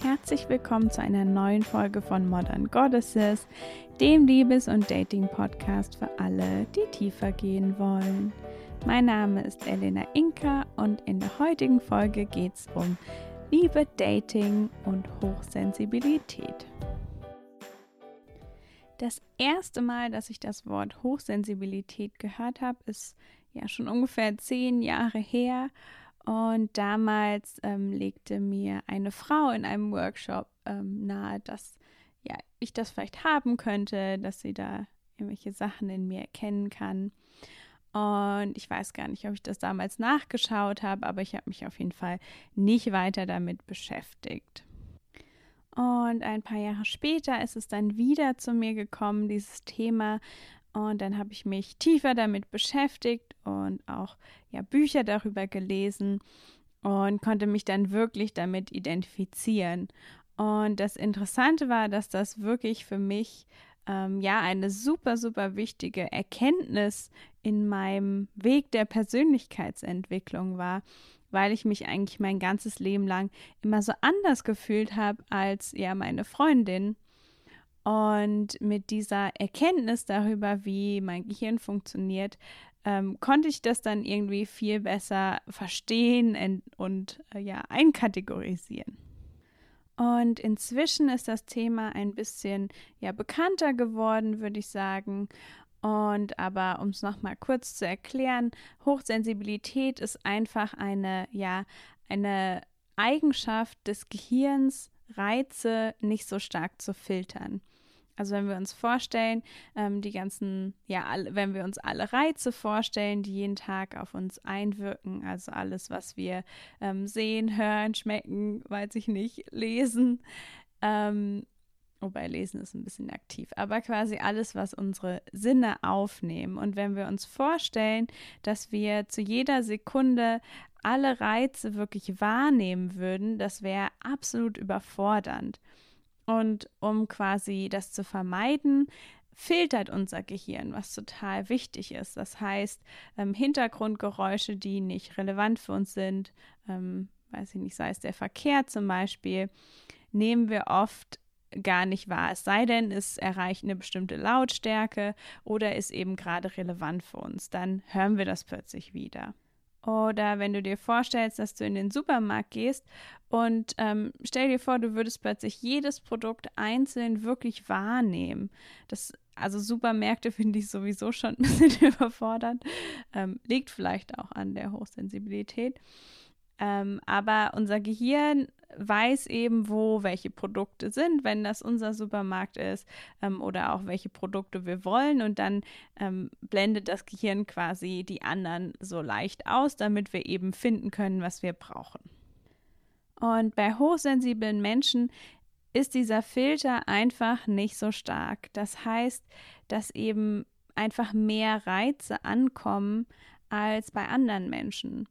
Herzlich willkommen zu einer neuen Folge von Modern Goddesses, dem Liebes- und Dating-Podcast für alle, die tiefer gehen wollen. Mein Name ist Elena Inka und in der heutigen Folge geht es um Liebe, Dating und Hochsensibilität. Das erste Mal, dass ich das Wort Hochsensibilität gehört habe, ist ja schon ungefähr zehn Jahre her. Und damals ähm, legte mir eine Frau in einem Workshop ähm, nahe, dass ja, ich das vielleicht haben könnte, dass sie da irgendwelche Sachen in mir erkennen kann. Und ich weiß gar nicht, ob ich das damals nachgeschaut habe, aber ich habe mich auf jeden Fall nicht weiter damit beschäftigt. Und ein paar Jahre später ist es dann wieder zu mir gekommen, dieses Thema. Und dann habe ich mich tiefer damit beschäftigt und auch ja, Bücher darüber gelesen und konnte mich dann wirklich damit identifizieren. Und das Interessante war, dass das wirklich für mich ähm, ja eine super, super wichtige Erkenntnis in meinem Weg der Persönlichkeitsentwicklung war, weil ich mich eigentlich mein ganzes Leben lang immer so anders gefühlt habe als ja meine Freundin. Und mit dieser Erkenntnis darüber, wie mein Gehirn funktioniert, ähm, konnte ich das dann irgendwie viel besser verstehen und äh, ja einkategorisieren. Und inzwischen ist das Thema ein bisschen ja bekannter geworden, würde ich sagen. Und aber um es nochmal kurz zu erklären, Hochsensibilität ist einfach eine, ja, eine Eigenschaft des Gehirns, Reize nicht so stark zu filtern. Also wenn wir uns vorstellen, ähm, die ganzen, ja, alle, wenn wir uns alle Reize vorstellen, die jeden Tag auf uns einwirken, also alles, was wir ähm, sehen, hören, schmecken, weiß ich nicht, lesen, ähm, wobei lesen ist ein bisschen aktiv, aber quasi alles, was unsere Sinne aufnehmen. Und wenn wir uns vorstellen, dass wir zu jeder Sekunde alle Reize wirklich wahrnehmen würden, das wäre absolut überfordernd. Und um quasi das zu vermeiden, filtert unser Gehirn, was total wichtig ist. Das heißt, ähm, Hintergrundgeräusche, die nicht relevant für uns sind, ähm, weiß ich nicht, sei es der Verkehr zum Beispiel, nehmen wir oft gar nicht wahr. Es sei denn, es erreicht eine bestimmte Lautstärke oder ist eben gerade relevant für uns. Dann hören wir das plötzlich wieder. Oder wenn du dir vorstellst, dass du in den Supermarkt gehst und ähm, stell dir vor, du würdest plötzlich jedes Produkt einzeln wirklich wahrnehmen. Das, also Supermärkte finde ich sowieso schon ein bisschen überfordert. Ähm, liegt vielleicht auch an der Hochsensibilität. Ähm, aber unser Gehirn weiß eben, wo welche Produkte sind, wenn das unser Supermarkt ist ähm, oder auch welche Produkte wir wollen. Und dann ähm, blendet das Gehirn quasi die anderen so leicht aus, damit wir eben finden können, was wir brauchen. Und bei hochsensiblen Menschen ist dieser Filter einfach nicht so stark. Das heißt, dass eben einfach mehr Reize ankommen als bei anderen Menschen.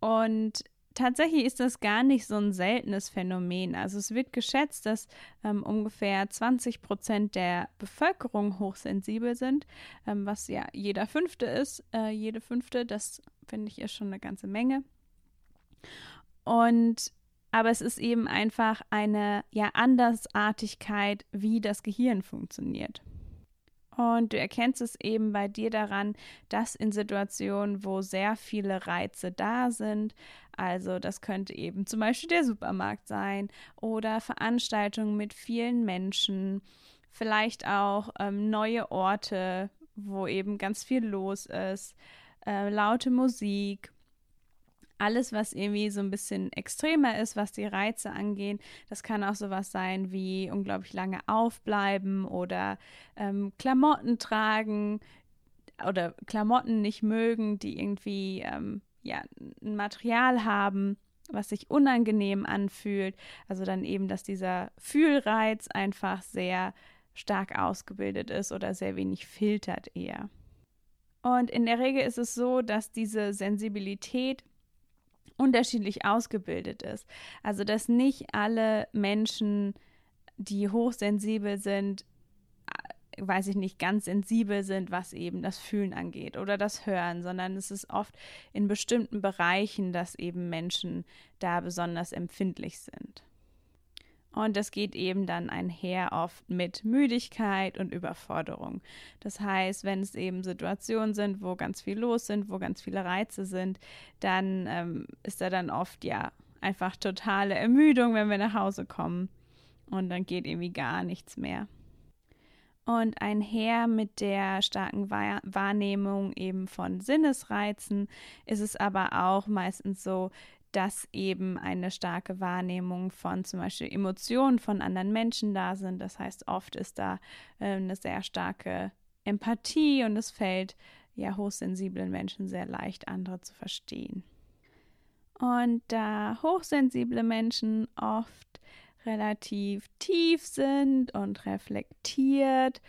Und tatsächlich ist das gar nicht so ein seltenes Phänomen. Also es wird geschätzt, dass ähm, ungefähr 20 Prozent der Bevölkerung hochsensibel sind, ähm, was ja jeder Fünfte ist. Äh, jede Fünfte, das finde ich ist schon eine ganze Menge. Und aber es ist eben einfach eine ja Andersartigkeit, wie das Gehirn funktioniert. Und du erkennst es eben bei dir daran, dass in Situationen, wo sehr viele Reize da sind, also das könnte eben zum Beispiel der Supermarkt sein oder Veranstaltungen mit vielen Menschen, vielleicht auch ähm, neue Orte, wo eben ganz viel los ist, äh, laute Musik alles, was irgendwie so ein bisschen extremer ist, was die Reize angehen. Das kann auch sowas sein wie unglaublich lange aufbleiben oder ähm, Klamotten tragen oder Klamotten nicht mögen, die irgendwie ähm, ja, ein Material haben, was sich unangenehm anfühlt. Also dann eben, dass dieser Fühlreiz einfach sehr stark ausgebildet ist oder sehr wenig filtert eher. Und in der Regel ist es so, dass diese Sensibilität unterschiedlich ausgebildet ist. Also dass nicht alle Menschen die hochsensibel sind, äh, weiß ich nicht, ganz sensibel sind, was eben das Fühlen angeht oder das Hören, sondern es ist oft in bestimmten Bereichen, dass eben Menschen da besonders empfindlich sind. Und das geht eben dann einher oft mit Müdigkeit und Überforderung. Das heißt, wenn es eben Situationen sind, wo ganz viel los sind, wo ganz viele Reize sind, dann ähm, ist da dann oft ja einfach totale Ermüdung, wenn wir nach Hause kommen. Und dann geht irgendwie gar nichts mehr. Und einher mit der starken Wahrnehmung eben von Sinnesreizen ist es aber auch meistens so, dass eben eine starke Wahrnehmung von zum Beispiel Emotionen von anderen Menschen da sind. Das heißt, oft ist da äh, eine sehr starke Empathie und es fällt ja hochsensiblen Menschen sehr leicht, andere zu verstehen. Und da hochsensible Menschen oft relativ tief sind und reflektiert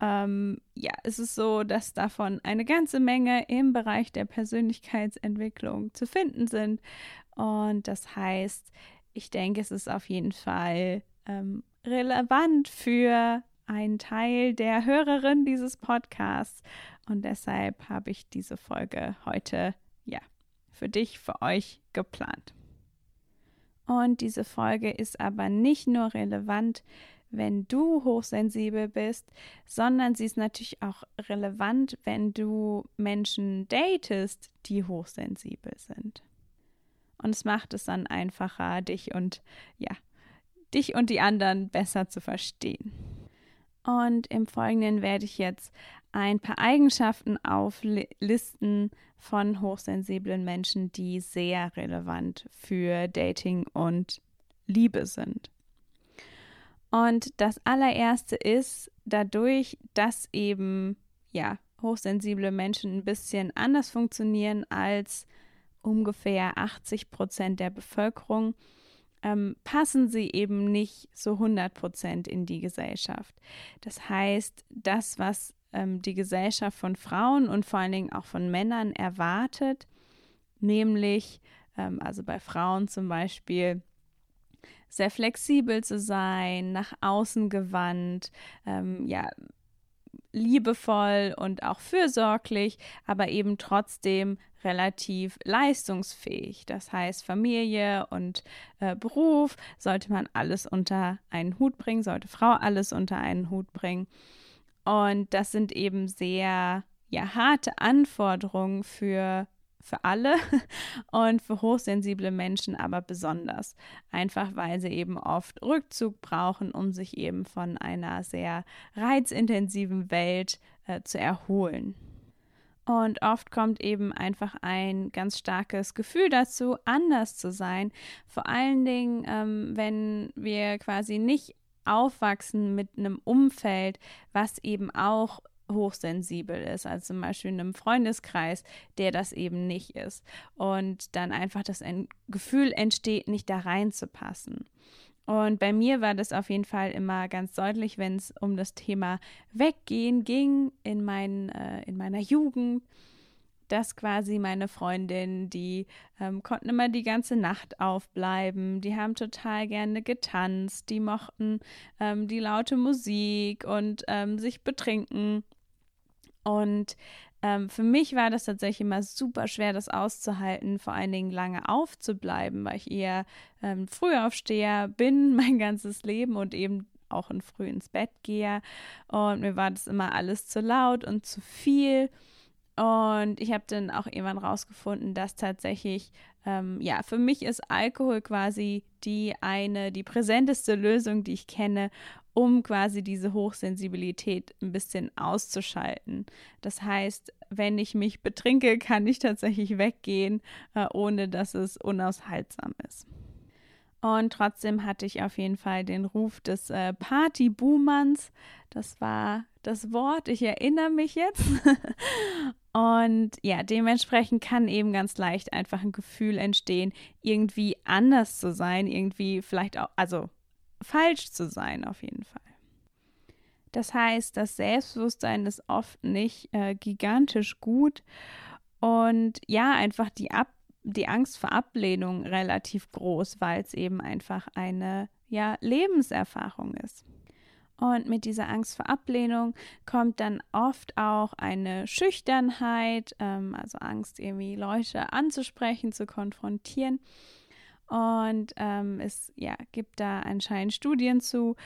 ähm, ja, es ist so, dass davon eine ganze Menge im Bereich der Persönlichkeitsentwicklung zu finden sind. Und das heißt, ich denke, es ist auf jeden Fall ähm, relevant für einen Teil der Hörerin dieses Podcasts. Und deshalb habe ich diese Folge heute, ja, für dich, für euch geplant. Und diese Folge ist aber nicht nur relevant wenn du hochsensibel bist, sondern sie ist natürlich auch relevant, wenn du Menschen datest, die hochsensibel sind. Und es macht es dann einfacher, dich und ja, dich und die anderen besser zu verstehen. Und im Folgenden werde ich jetzt ein paar Eigenschaften auflisten von hochsensiblen Menschen, die sehr relevant für Dating und Liebe sind. Und das allererste ist dadurch, dass eben ja hochsensible Menschen ein bisschen anders funktionieren als ungefähr 80 Prozent der Bevölkerung, ähm, passen sie eben nicht so 100 Prozent in die Gesellschaft. Das heißt, das, was ähm, die Gesellschaft von Frauen und vor allen Dingen auch von Männern erwartet, nämlich, ähm, also bei Frauen zum Beispiel, sehr flexibel zu sein, nach außen gewandt, ähm, ja, liebevoll und auch fürsorglich, aber eben trotzdem relativ leistungsfähig. Das heißt, Familie und äh, Beruf sollte man alles unter einen Hut bringen, sollte Frau alles unter einen Hut bringen. Und das sind eben sehr ja, harte Anforderungen für für alle und für hochsensible Menschen aber besonders. Einfach weil sie eben oft Rückzug brauchen, um sich eben von einer sehr reizintensiven Welt äh, zu erholen. Und oft kommt eben einfach ein ganz starkes Gefühl dazu, anders zu sein. Vor allen Dingen, ähm, wenn wir quasi nicht aufwachsen mit einem Umfeld, was eben auch hochsensibel ist, also zum Beispiel in einem Freundeskreis, der das eben nicht ist. Und dann einfach das Gefühl entsteht, nicht da reinzupassen. Und bei mir war das auf jeden Fall immer ganz deutlich, wenn es um das Thema Weggehen ging in, mein, äh, in meiner Jugend dass quasi meine Freundinnen, die ähm, konnten immer die ganze Nacht aufbleiben, die haben total gerne getanzt, die mochten ähm, die laute Musik und ähm, sich betrinken. Und ähm, für mich war das tatsächlich immer super schwer, das auszuhalten, vor allen Dingen lange aufzubleiben, weil ich eher ähm, Frühaufsteher bin mein ganzes Leben und eben auch in früh ins Bett gehe. Und mir war das immer alles zu laut und zu viel. Und ich habe dann auch irgendwann rausgefunden, dass tatsächlich, ähm, ja, für mich ist Alkohol quasi die eine, die präsenteste Lösung, die ich kenne, um quasi diese Hochsensibilität ein bisschen auszuschalten. Das heißt, wenn ich mich betrinke, kann ich tatsächlich weggehen, äh, ohne dass es unaushaltsam ist. Und trotzdem hatte ich auf jeden Fall den Ruf des äh, Party-Boomerns. Das war das Wort, ich erinnere mich jetzt. Und ja, dementsprechend kann eben ganz leicht einfach ein Gefühl entstehen, irgendwie anders zu sein, irgendwie vielleicht auch, also falsch zu sein auf jeden Fall. Das heißt, das Selbstbewusstsein ist oft nicht äh, gigantisch gut und ja, einfach die, Ab die Angst vor Ablehnung relativ groß, weil es eben einfach eine ja Lebenserfahrung ist. Und mit dieser Angst vor Ablehnung kommt dann oft auch eine Schüchternheit, ähm, also Angst, irgendwie Leute anzusprechen, zu konfrontieren. Und ähm, es ja, gibt da anscheinend Studien zu,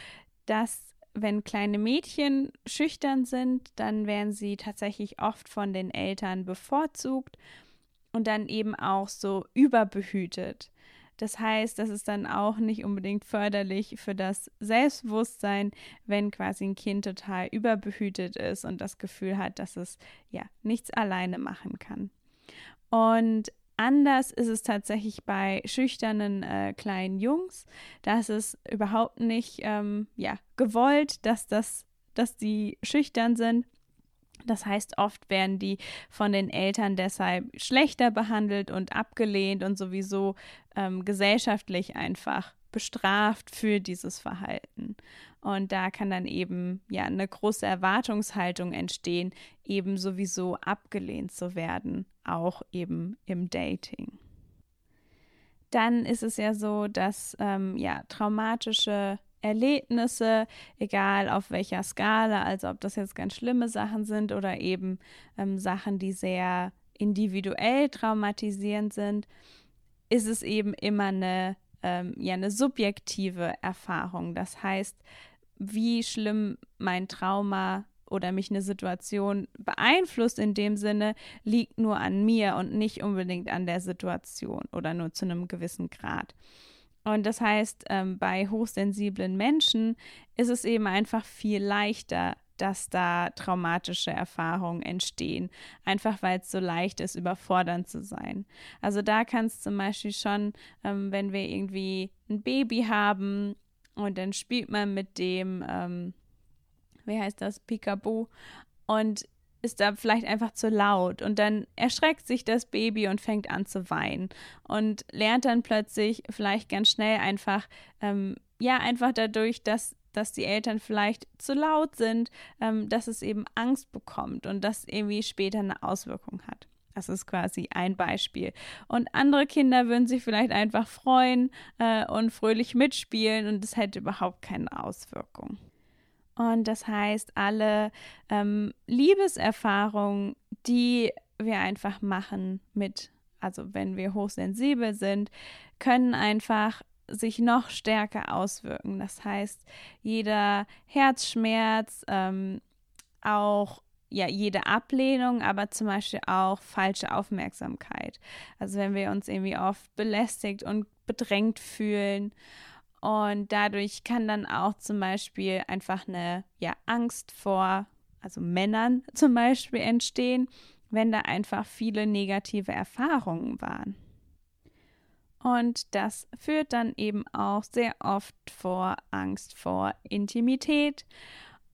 dass wenn kleine Mädchen schüchtern sind, dann werden sie tatsächlich oft von den Eltern bevorzugt und dann eben auch so überbehütet. Das heißt, das ist dann auch nicht unbedingt förderlich für das Selbstbewusstsein, wenn quasi ein Kind total überbehütet ist und das Gefühl hat, dass es ja nichts alleine machen kann. Und Anders ist es tatsächlich bei schüchternen äh, kleinen Jungs. Da ist es überhaupt nicht ähm, ja, gewollt, dass, das, dass die schüchtern sind. Das heißt, oft werden die von den Eltern deshalb schlechter behandelt und abgelehnt und sowieso ähm, gesellschaftlich einfach bestraft für dieses Verhalten. Und da kann dann eben ja eine große Erwartungshaltung entstehen, eben sowieso abgelehnt zu werden, auch eben im Dating. Dann ist es ja so, dass ähm, ja traumatische Erlebnisse, egal auf welcher Skala, also ob das jetzt ganz schlimme Sachen sind oder eben ähm, Sachen, die sehr individuell traumatisierend sind, ist es eben immer eine, ähm, ja, eine subjektive Erfahrung. Das heißt, wie schlimm mein Trauma oder mich eine Situation beeinflusst in dem Sinne, liegt nur an mir und nicht unbedingt an der Situation oder nur zu einem gewissen Grad. Und das heißt, ähm, bei hochsensiblen Menschen ist es eben einfach viel leichter, dass da traumatische Erfahrungen entstehen, einfach weil es so leicht ist, überfordernd zu sein. Also da kann es zum Beispiel schon, ähm, wenn wir irgendwie ein Baby haben und dann spielt man mit dem, ähm, wie heißt das, Peekaboo und ist da vielleicht einfach zu laut und dann erschreckt sich das Baby und fängt an zu weinen und lernt dann plötzlich vielleicht ganz schnell einfach, ähm, ja, einfach dadurch, dass, dass die Eltern vielleicht zu laut sind, ähm, dass es eben Angst bekommt und das irgendwie später eine Auswirkung hat. Das ist quasi ein Beispiel. Und andere Kinder würden sich vielleicht einfach freuen äh, und fröhlich mitspielen und es hätte überhaupt keine Auswirkung. Und das heißt, alle ähm, Liebeserfahrungen, die wir einfach machen mit, also wenn wir hochsensibel sind, können einfach sich noch stärker auswirken. Das heißt, jeder Herzschmerz, ähm, auch ja jede Ablehnung, aber zum Beispiel auch falsche Aufmerksamkeit. Also wenn wir uns irgendwie oft belästigt und bedrängt fühlen und dadurch kann dann auch zum Beispiel einfach eine ja, Angst vor, also Männern zum Beispiel entstehen, wenn da einfach viele negative Erfahrungen waren. Und das führt dann eben auch sehr oft vor Angst vor Intimität.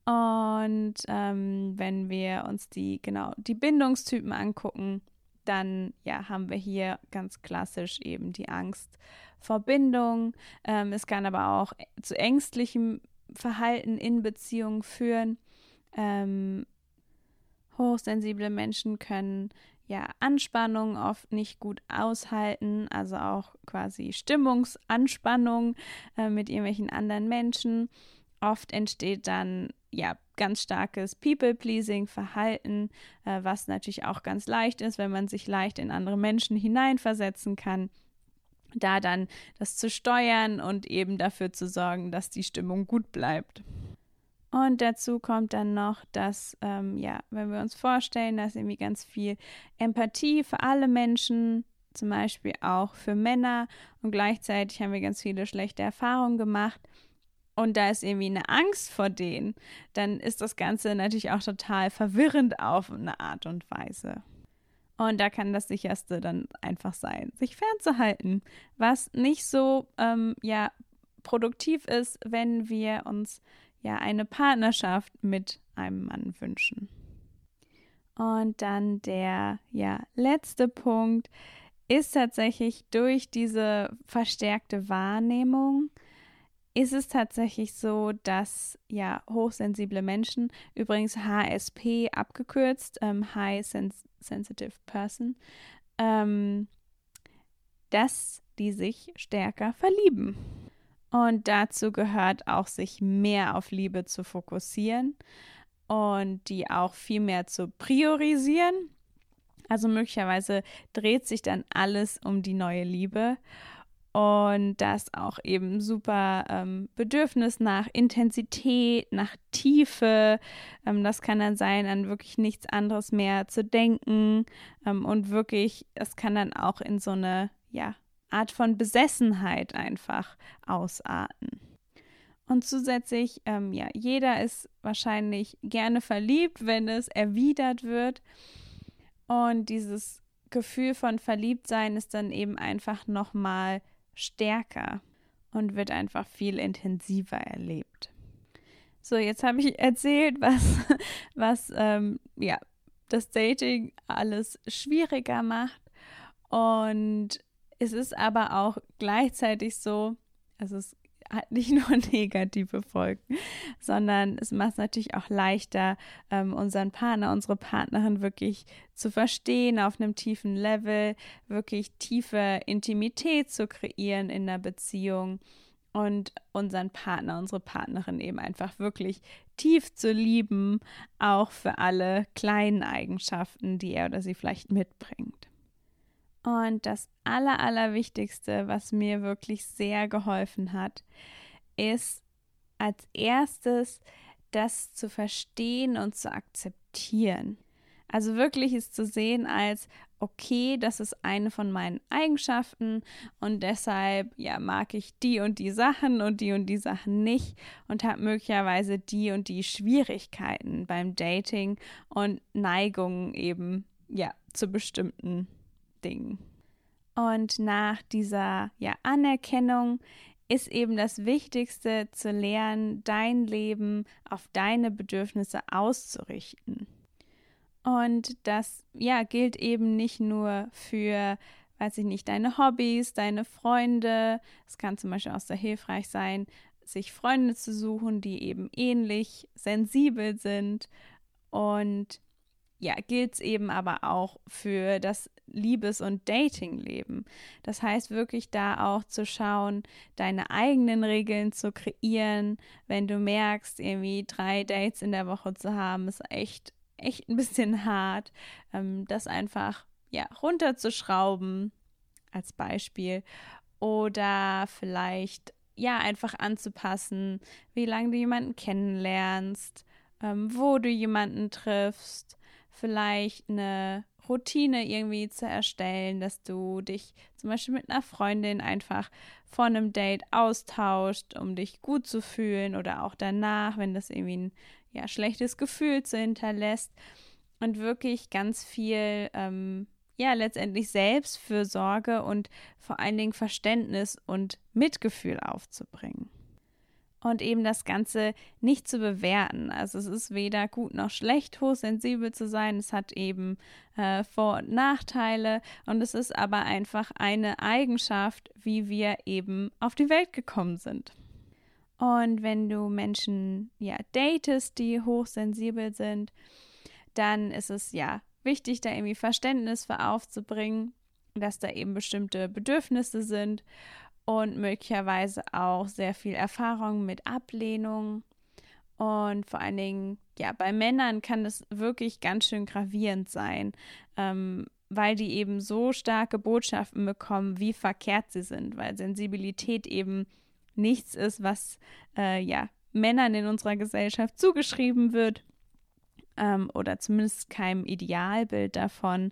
Und ähm, wenn wir uns die genau die Bindungstypen angucken, dann ja haben wir hier ganz klassisch eben die Angst Verbindung. Ähm, es kann aber auch zu ängstlichem Verhalten in Beziehungen führen. Ähm, hochsensible Menschen können ja Anspannung oft nicht gut aushalten, also auch quasi Stimmungsanspannung äh, mit irgendwelchen anderen Menschen. Oft entsteht dann ja ganz starkes People-Pleasing-Verhalten, äh, was natürlich auch ganz leicht ist, wenn man sich leicht in andere Menschen hineinversetzen kann da dann das zu steuern und eben dafür zu sorgen, dass die Stimmung gut bleibt. Und dazu kommt dann noch, dass, ähm, ja, wenn wir uns vorstellen, dass irgendwie ganz viel Empathie für alle Menschen, zum Beispiel auch für Männer, und gleichzeitig haben wir ganz viele schlechte Erfahrungen gemacht. Und da ist irgendwie eine Angst vor denen, dann ist das Ganze natürlich auch total verwirrend auf eine Art und Weise. Und da kann das sicherste dann einfach sein, sich fernzuhalten, was nicht so ähm, ja produktiv ist, wenn wir uns ja eine Partnerschaft mit einem Mann wünschen. Und dann der ja letzte Punkt ist tatsächlich durch diese verstärkte Wahrnehmung ist es tatsächlich so, dass ja hochsensible Menschen, übrigens HSP abgekürzt, ähm, High Sens Sensitive Person, ähm, dass die sich stärker verlieben. Und dazu gehört auch, sich mehr auf Liebe zu fokussieren und die auch viel mehr zu priorisieren. Also möglicherweise dreht sich dann alles um die neue Liebe und das auch eben super ähm, Bedürfnis nach Intensität, nach Tiefe. Ähm, das kann dann sein, an wirklich nichts anderes mehr zu denken ähm, und wirklich, es kann dann auch in so eine ja, Art von Besessenheit einfach ausarten. Und zusätzlich, ähm, ja, jeder ist wahrscheinlich gerne verliebt, wenn es erwidert wird. Und dieses Gefühl von Verliebtsein ist dann eben einfach nochmal stärker und wird einfach viel intensiver erlebt. So, jetzt habe ich erzählt, was, was ähm, ja, das Dating alles schwieriger macht. Und es ist aber auch gleichzeitig so, also es hat nicht nur negative Folgen, sondern es macht es natürlich auch leichter, ähm, unseren Partner, unsere Partnerin wirklich zu verstehen auf einem tiefen Level, wirklich tiefe Intimität zu kreieren in der Beziehung und unseren Partner, unsere Partnerin eben einfach wirklich tief zu lieben, auch für alle kleinen Eigenschaften, die er oder sie vielleicht mitbringt. Und das Aller, Allerwichtigste, was mir wirklich sehr geholfen hat, ist als erstes das zu verstehen und zu akzeptieren. Also wirklich es zu sehen als, okay, das ist eine von meinen Eigenschaften und deshalb, ja, mag ich die und die Sachen und die und die Sachen nicht und habe möglicherweise die und die Schwierigkeiten beim Dating und Neigungen eben, ja, zu bestimmten Dingen. Und nach dieser ja, Anerkennung ist eben das Wichtigste zu lernen, dein Leben auf deine Bedürfnisse auszurichten. Und das ja gilt eben nicht nur für, weiß ich nicht, deine Hobbys, deine Freunde. Es kann zum Beispiel auch sehr hilfreich sein, sich Freunde zu suchen, die eben ähnlich sensibel sind und ja, gilt es eben aber auch für das Liebes- und Datingleben. Das heißt wirklich da auch zu schauen, deine eigenen Regeln zu kreieren. Wenn du merkst, irgendwie drei Dates in der Woche zu haben, ist echt, echt ein bisschen hart. Ähm, das einfach, ja, runterzuschrauben als Beispiel. Oder vielleicht, ja, einfach anzupassen, wie lange du jemanden kennenlernst, ähm, wo du jemanden triffst vielleicht eine Routine irgendwie zu erstellen, dass du dich zum Beispiel mit einer Freundin einfach vor einem Date austauscht, um dich gut zu fühlen oder auch danach, wenn das irgendwie ein ja, schlechtes Gefühl zu hinterlässt und wirklich ganz viel, ähm, ja, letztendlich Selbstfürsorge und vor allen Dingen Verständnis und Mitgefühl aufzubringen und eben das Ganze nicht zu bewerten. Also es ist weder gut noch schlecht, hochsensibel zu sein. Es hat eben äh, Vor- und Nachteile und es ist aber einfach eine Eigenschaft, wie wir eben auf die Welt gekommen sind. Und wenn du Menschen ja datest, die hochsensibel sind, dann ist es ja wichtig, da irgendwie Verständnis für aufzubringen, dass da eben bestimmte Bedürfnisse sind und möglicherweise auch sehr viel Erfahrung mit Ablehnung. Und vor allen Dingen, ja, bei Männern kann es wirklich ganz schön gravierend sein, ähm, weil die eben so starke Botschaften bekommen, wie verkehrt sie sind, weil Sensibilität eben nichts ist, was äh, ja Männern in unserer Gesellschaft zugeschrieben wird ähm, oder zumindest keinem Idealbild davon.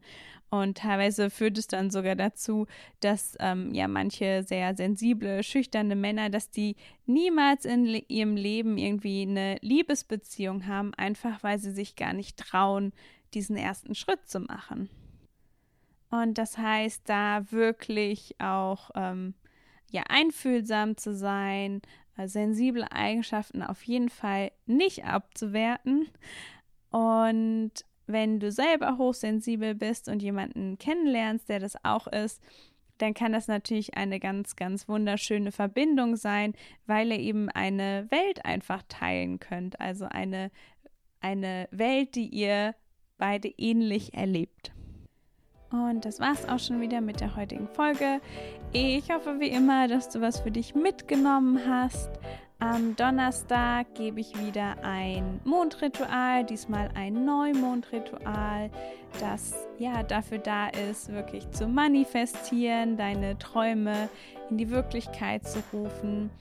Und teilweise führt es dann sogar dazu, dass ähm, ja manche sehr sensible, schüchterne Männer, dass die niemals in le ihrem Leben irgendwie eine Liebesbeziehung haben, einfach weil sie sich gar nicht trauen, diesen ersten Schritt zu machen. Und das heißt, da wirklich auch ähm, ja einfühlsam zu sein, äh, sensible Eigenschaften auf jeden Fall nicht abzuwerten, und wenn du selber hochsensibel bist und jemanden kennenlernst, der das auch ist, dann kann das natürlich eine ganz, ganz wunderschöne Verbindung sein, weil ihr eben eine Welt einfach teilen könnt. Also eine, eine Welt, die ihr beide ähnlich erlebt. Und das war's auch schon wieder mit der heutigen Folge. Ich hoffe wie immer, dass du was für dich mitgenommen hast. Am Donnerstag gebe ich wieder ein Mondritual, diesmal ein Neumondritual, das ja dafür da ist, wirklich zu manifestieren, deine Träume in die Wirklichkeit zu rufen.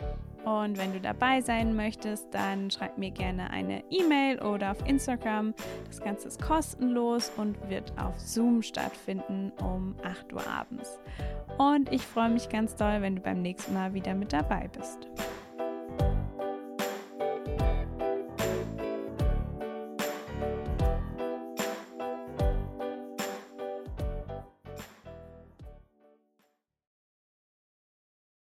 Und wenn du dabei sein möchtest, dann schreib mir gerne eine E-Mail oder auf Instagram. Das Ganze ist kostenlos und wird auf Zoom stattfinden um 8 Uhr abends. Und ich freue mich ganz doll, wenn du beim nächsten Mal wieder mit dabei bist.